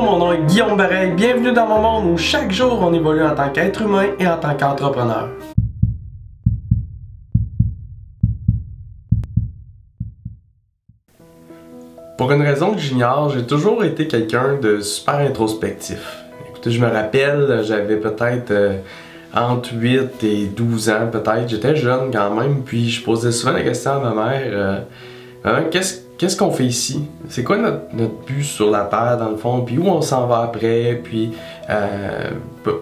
Mon nom est Guillaume Bareil. Bienvenue dans mon monde où chaque jour on évolue en tant qu'être humain et en tant qu'entrepreneur. Pour une raison que j'ignore, j'ai toujours été quelqu'un de super introspectif. Écoutez, je me rappelle, j'avais peut-être euh, entre 8 et 12 ans, peut-être. J'étais jeune quand même, puis je posais souvent la question à ma mère euh, qu'est-ce qu'est-ce qu'on fait ici? C'est quoi notre, but sur la Terre dans le fond? Puis où on s'en va après? Puis euh,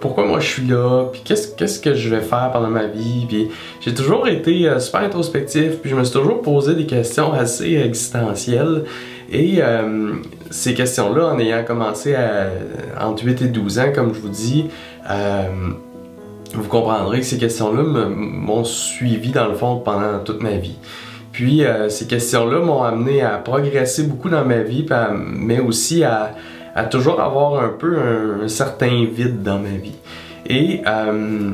pourquoi moi je suis là? Puis qu'est-ce, qu'est-ce que je vais faire pendant ma vie? Puis j'ai toujours été euh, super introspectif, puis je me suis toujours posé des questions assez existentielles. Et euh, ces questions-là, en ayant commencé à, entre 8 et 12 ans, comme je vous dis, vous comprendrez que ces questions-là m'ont suivi dans le fond pendant toute ma vie. Puis euh, ces questions-là m'ont amené à progresser beaucoup dans ma vie, mais aussi à, toujours avoir un peu un, certain vide dans ma vie. Et euh,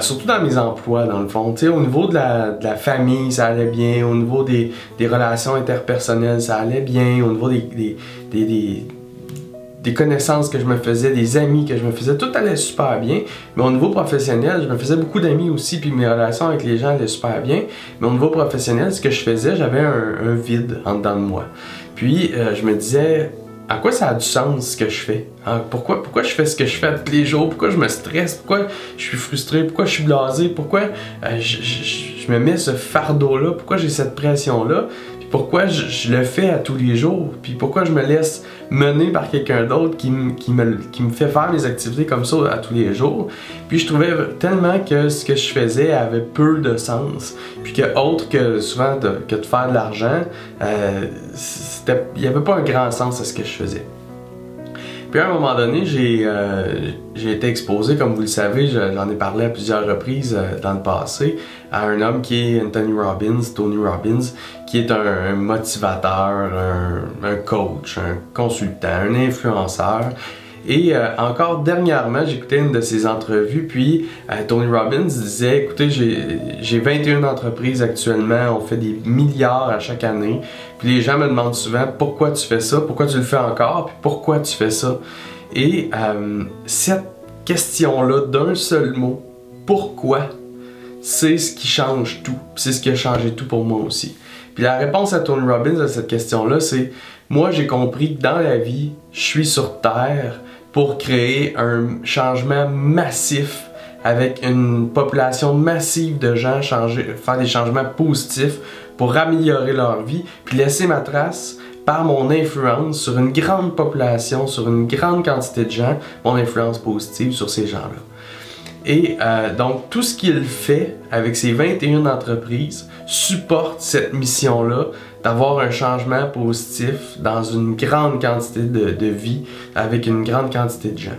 surtout dans mes emplois, dans le fond. au niveau de la, famille, ça allait bien. Au niveau des, relations interpersonnelles, ça allait bien. Au niveau des des connaissances que je me faisais, des amis que je me faisais, tout allait super bien. Mais au niveau professionnel, je me faisais beaucoup d'amis aussi, puis mes relations avec les gens allaient super bien. Mais au niveau professionnel, ce que je faisais, j'avais un, vide en dedans de moi. Puis euh, je me disais, à quoi ça a du sens ce que je fais? Hein? Pourquoi, pourquoi je fais ce que je fais tous les jours? Pourquoi je me stresse? Pourquoi je suis frustré? Pourquoi je suis blasé? Pourquoi euh, je, je, me mets ce fardeau-là? Pourquoi j'ai cette pression-là? pourquoi je, le fais à tous les jours, puis pourquoi je me laisse mener par quelqu'un d'autre qui, qui, me, qui me fait faire mes activités comme ça à tous les jours. Puis je trouvais tellement que ce que je faisais avait peu de sens, puis que autre que souvent de, que de faire de l'argent, euh, il n'y avait pas un grand sens à ce que je faisais. Puis à un moment donné, j'ai euh, été exposé, comme vous le savez, j'en ai parlé à plusieurs reprises euh, dans le passé, à un homme qui est Anthony Robbins, Tony Robbins, qui est un, motivateur, un, coach, un consultant, un influenceur. Et euh, encore dernièrement, j'écoutais une de ses entrevues, puis Tony Robbins disait, écoutez, j'ai 21 entreprises actuellement, on fait des milliards à chaque année, puis les gens me demandent souvent pourquoi tu fais ça, pourquoi tu le fais encore, puis pourquoi tu fais ça? Et euh, cette question-là d'un seul mot, pourquoi, c'est ce qui change tout. C'est ce qui a changé tout pour moi aussi. Puis la réponse à Tony Robbins à cette question-là, c'est moi j'ai compris que dans la vie, je suis sur Terre pour créer un changement massif avec une population massive de gens, changer, faire des changements positifs pour améliorer leur vie, puis laisser ma trace par mon influence sur une grande population, sur une grande quantité de gens, mon influence positive sur ces gens-là. Et euh, donc tout ce qu'il fait avec ses 21 entreprises supporte cette mission-là d'avoir un changement positif dans une grande quantité de, de vie avec une grande quantité de gens.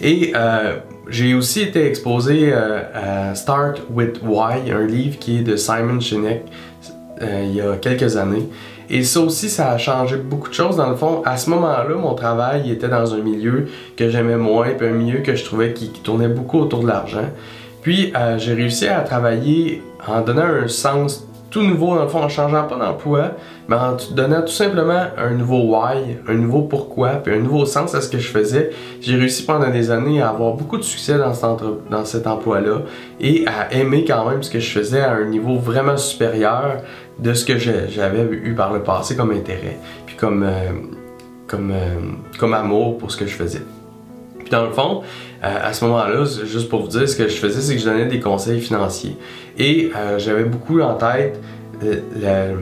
Et euh, j'ai aussi été exposé euh, à Start with Why, un livre qui est de Simon Sinek il y a quelques années. Et ça aussi, ça a changé beaucoup de choses. Dans le fond, à ce moment-là, mon travail était dans un milieu que j'aimais moins, puis un milieu que je trouvais qui, tournait beaucoup autour de l'argent. Puis j'ai réussi à travailler en donnant un sens tout nouveau, dans le fond, en changeant pas d'emploi, mais en donnant tout simplement un nouveau why, un nouveau pourquoi, puis un nouveau sens à ce que je faisais, j'ai réussi pendant des années à avoir beaucoup de succès dans cet, dans cet emploi-là et à aimer quand même ce que je faisais à un niveau vraiment supérieur de ce que j'avais eu par le passé comme intérêt, puis comme, euh, comme, euh, comme amour pour ce que je faisais. Puis dans le fond, euh, à ce moment-là, juste pour vous dire, ce que je faisais, c'est que je donnais des conseils financiers. Et euh, j'avais beaucoup en tête euh,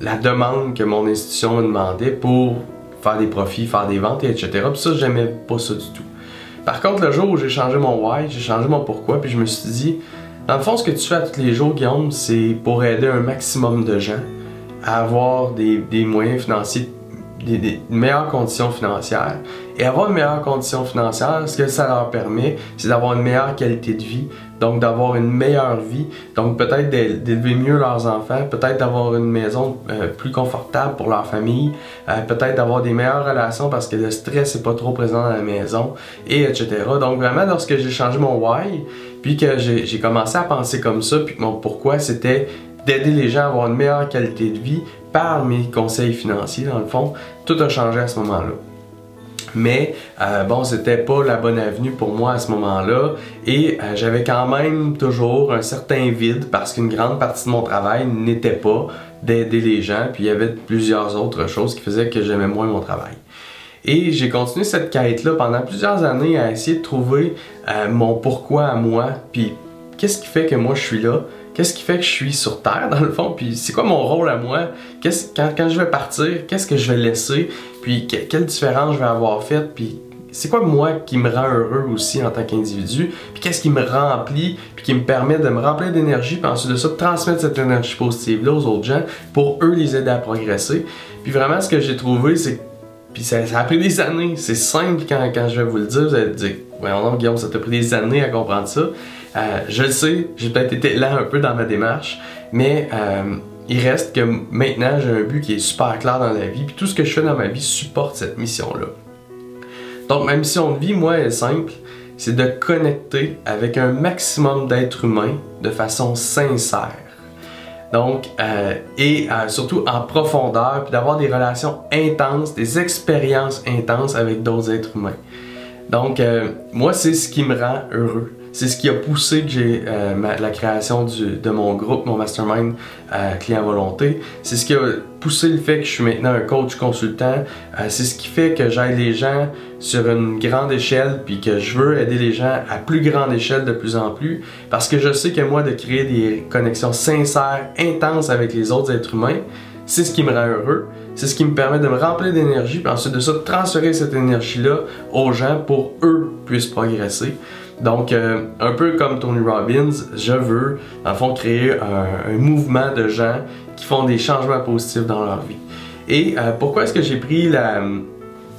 la, demande que mon institution me demandait pour faire des profits, faire des ventes, etc. Puis ça, j'aimais pas ça du tout. Par contre, le jour où j'ai changé mon why, j'ai changé mon pourquoi, puis je me suis dit, dans le fond, ce que tu fais tous les jours, Guillaume, c'est pour aider un maximum de gens à avoir des, des moyens financiers des, meilleures conditions financières. Et avoir une meilleure condition financière, ce que ça leur permet, c'est d'avoir une meilleure qualité de vie, donc d'avoir une meilleure vie, donc peut-être d'élever mieux leurs enfants, peut-être d'avoir une maison euh, plus confortable pour leur famille, euh, peut-être d'avoir des meilleures relations parce que le stress n'est pas trop présent dans la maison, et etc. Donc vraiment, lorsque j'ai changé mon why, puis que j'ai commencé à penser comme ça, puis mon pourquoi c'était d'aider les gens à avoir une meilleure qualité de vie par mes conseils financiers, dans le fond, tout a changé à ce moment-là. Mais euh, bon, c'était pas la bonne avenue pour moi à ce moment-là et euh, j'avais quand même toujours un certain vide parce qu'une grande partie de mon travail n'était pas d'aider les gens, puis il y avait plusieurs autres choses qui faisaient que j'aimais moins mon travail. Et j'ai continué cette quête-là pendant plusieurs années à essayer de trouver euh, mon pourquoi à moi, puis qu'est-ce qui fait que moi je suis là, qu'est-ce qui fait que je suis sur Terre dans le fond, puis c'est quoi mon rôle à moi, quand, quand je vais partir, qu'est-ce que je vais laisser, puis quelle différence je vais avoir faite, puis c'est quoi moi qui me rend heureux aussi en tant qu'individu, puis qu'est-ce qui me remplit, puis qui me permet de me remplir d'énergie, puis ensuite de ça, de transmettre cette énergie positive-là aux autres gens pour eux les aider à progresser. Puis vraiment, ce que j'ai trouvé, c'est puis ça, a pris des années. C'est simple quand, quand, je vais vous le dire. Vous allez dire, voyons non, Guillaume, ça t'a pris des années à comprendre ça. Euh, je le sais, j'ai peut-être été là un peu dans ma démarche, mais euh, il reste que maintenant j'ai un but qui est super clair dans la vie, puis tout ce que je fais dans ma vie supporte cette mission-là. Donc ma mission de vie, moi, est simple, c'est de connecter avec un maximum d'êtres humains de façon sincère. Donc, euh, et surtout en profondeur, puis d'avoir des relations intenses, des expériences intenses avec d'autres êtres humains. Donc, moi, c'est ce qui me rend heureux. C'est ce qui a poussé que j'ai euh, la création de mon groupe, mon mastermind euh, client volonté. C'est ce qui a poussé le fait que je suis maintenant un coach consultant. Euh, c'est ce qui fait que j'aide les gens sur une grande échelle, puis que je veux aider les gens à plus grande échelle de plus en plus, parce que je sais que moi, de créer des connexions sincères, intenses avec les autres êtres humains, c'est ce qui me rend heureux, c'est ce qui me permet de me remplir d'énergie, puis ensuite de ça, de transférer cette énergie-là aux gens pour eux puissent progresser. Donc, euh, un peu comme Tony Robbins, je veux, en fond, créer un, mouvement de gens qui font des changements positifs dans leur vie. Et euh, pourquoi est-ce que j'ai pris la,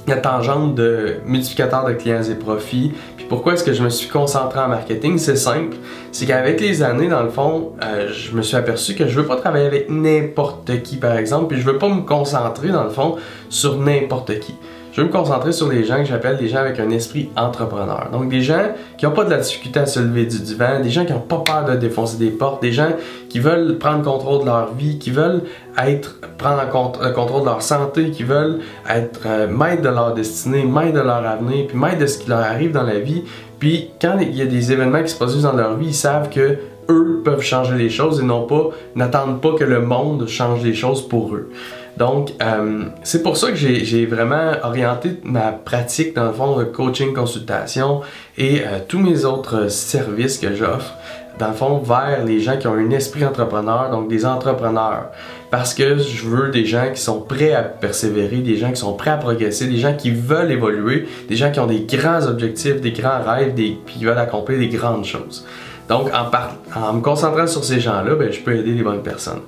la tangente de multiplicateur de clients et profits, puis pourquoi est-ce que je me suis concentré en marketing, c'est simple, c'est qu'avec les années, dans le fond, euh, je me suis aperçu que je veux pas travailler avec n'importe qui, par exemple, puis je veux pas me concentrer, dans le fond, sur n'importe qui je veux me concentrer sur les gens que j'appelle des gens avec un esprit entrepreneur. Donc des gens qui n'ont pas de la difficulté à se lever du divan, des gens qui n'ont pas peur de défoncer des portes, des gens qui veulent prendre contrôle de leur vie, qui veulent être prendre le contrôle de leur santé, qui veulent être euh, maîtres de leur destinée, maîtres de leur avenir, puis maîtres de ce qui leur arrive dans la vie. Puis quand il y a des événements qui se produisent dans leur vie, ils savent que eux peuvent changer les choses et non pas n'attendent pas que le monde change les choses pour eux. Donc, euh, c'est pour ça que j'ai vraiment orienté ma pratique, dans le fond, de coaching, consultation et euh, tous mes autres services que j'offre, dans le fond, vers les gens qui ont un esprit entrepreneur, donc des entrepreneurs. Parce que je veux des gens qui sont prêts à persévérer, des gens qui sont prêts à progresser, des gens qui veulent évoluer, des gens qui ont des grands objectifs, des grands rêves, des, qui veulent accomplir des grandes choses. Donc, en, en me concentrant sur ces gens-là, ben, je peux aider les bonnes personnes.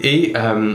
Et euh,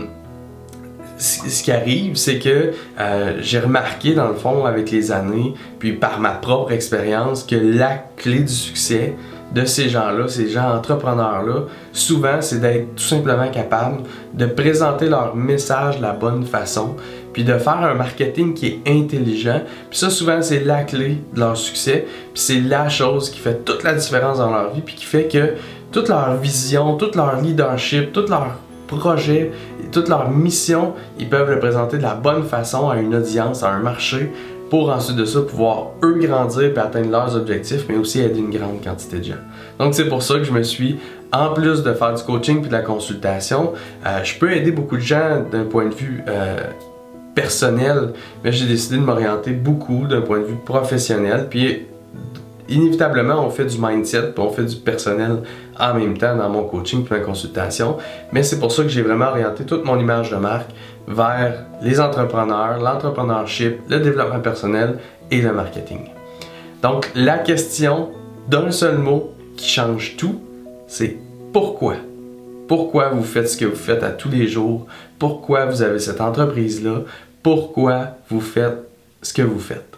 ce qui arrive, c'est que euh, j'ai remarqué dans le fond avec les années, puis par ma propre expérience, que la clé du succès de ces gens-là, ces gens entrepreneurs-là, souvent c'est d'être tout simplement capable de présenter leur message de la bonne façon, puis de faire un marketing qui est intelligent. Puis ça, souvent, c'est la clé de leur succès, puis c'est la chose qui fait toute la différence dans leur vie, puis qui fait que toute leur vision, toute leur leadership, toute leur projet, toute leur mission, ils peuvent le présenter de la bonne façon à une audience, à un marché, pour ensuite de ça pouvoir eux grandir et atteindre leurs objectifs, mais aussi aider une grande quantité de gens. Donc c'est pour ça que je me suis, en plus de faire du coaching puis de la consultation, euh, je peux aider beaucoup de gens d'un point de vue euh, personnel, mais j'ai décidé de m'orienter beaucoup d'un point de vue professionnel. Puis inévitablement, on fait du mindset, puis on fait du personnel en même temps dans mon coaching puis ma consultation. Mais c'est pour ça que j'ai vraiment orienté toute mon image de marque vers les entrepreneurs, l'entrepreneurship, le développement personnel et le marketing. Donc, la question d'un seul mot qui change tout, c'est pourquoi? Pourquoi vous faites ce que vous faites à tous les jours? Pourquoi vous avez cette entreprise-là? Pourquoi vous faites ce que vous faites?